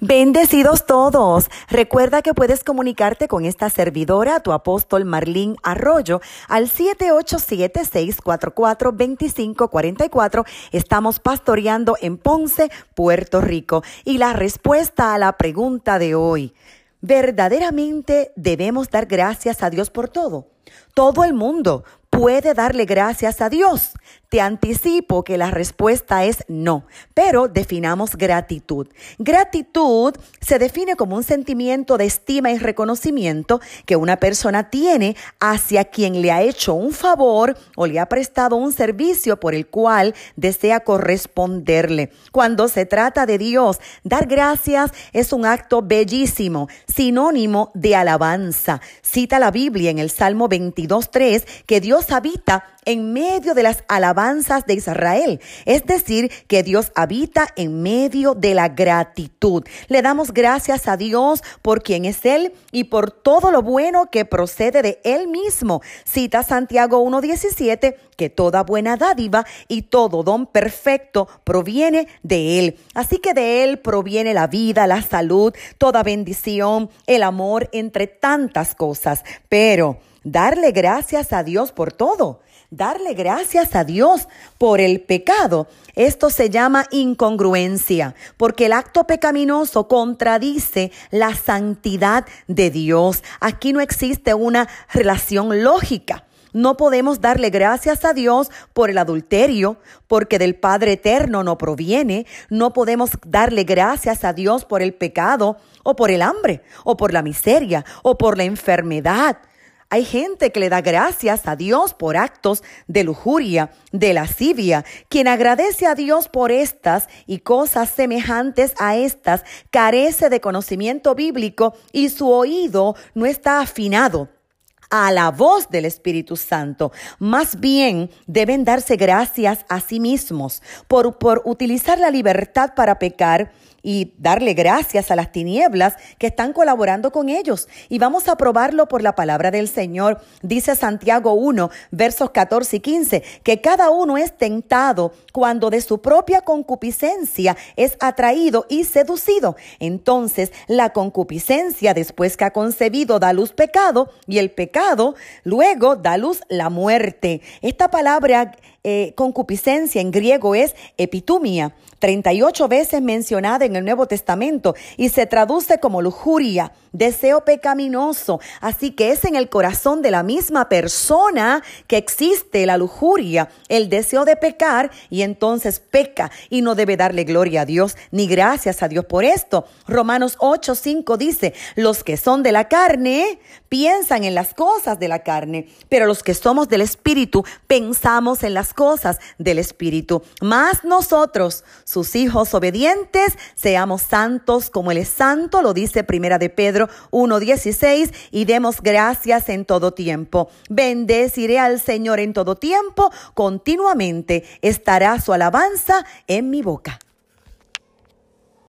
Bendecidos todos. Recuerda que puedes comunicarte con esta servidora, tu apóstol Marlín Arroyo, al 787-644-2544. Estamos pastoreando en Ponce, Puerto Rico. Y la respuesta a la pregunta de hoy, ¿verdaderamente debemos dar gracias a Dios por todo? Todo el mundo puede darle gracias a Dios. Te anticipo que la respuesta es no, pero definamos gratitud. Gratitud se define como un sentimiento de estima y reconocimiento que una persona tiene hacia quien le ha hecho un favor o le ha prestado un servicio por el cual desea corresponderle. Cuando se trata de Dios, dar gracias es un acto bellísimo, sinónimo de alabanza. Cita la Biblia en el Salmo 22.3 que Dios habita en medio de las alabanzas de Israel. Es decir, que Dios habita en medio de la gratitud. Le damos gracias a Dios por quien es Él y por todo lo bueno que procede de Él mismo. Cita Santiago 1.17 que toda buena dádiva y todo don perfecto proviene de Él. Así que de Él proviene la vida, la salud, toda bendición, el amor, entre tantas cosas. Pero darle gracias a Dios por todo darle gracias a Dios por el pecado. Esto se llama incongruencia, porque el acto pecaminoso contradice la santidad de Dios. Aquí no existe una relación lógica. No podemos darle gracias a Dios por el adulterio, porque del Padre Eterno no proviene. No podemos darle gracias a Dios por el pecado, o por el hambre, o por la miseria, o por la enfermedad. Hay gente que le da gracias a Dios por actos de lujuria, de lascivia. Quien agradece a Dios por estas y cosas semejantes a estas carece de conocimiento bíblico y su oído no está afinado a la voz del Espíritu Santo. Más bien deben darse gracias a sí mismos por, por utilizar la libertad para pecar y darle gracias a las tinieblas que están colaborando con ellos. Y vamos a probarlo por la palabra del Señor. Dice Santiago 1, versos 14 y 15, que cada uno es tentado cuando de su propia concupiscencia es atraído y seducido. Entonces la concupiscencia después que ha concebido da luz pecado y el luego da luz la muerte. Esta palabra eh, concupiscencia en griego es epitumia, 38 veces mencionada en el Nuevo Testamento y se traduce como lujuria, deseo pecaminoso. Así que es en el corazón de la misma persona que existe la lujuria, el deseo de pecar y entonces peca y no debe darle gloria a Dios ni gracias a Dios por esto. Romanos 8, 5 dice, los que son de la carne piensan en las cosas de la carne, pero los que somos del Espíritu pensamos en las cosas del Espíritu. Más nosotros, sus hijos obedientes, seamos santos como Él es santo, lo dice Primera de Pedro 1.16, y demos gracias en todo tiempo. Bendeciré al Señor en todo tiempo, continuamente estará su alabanza en mi boca.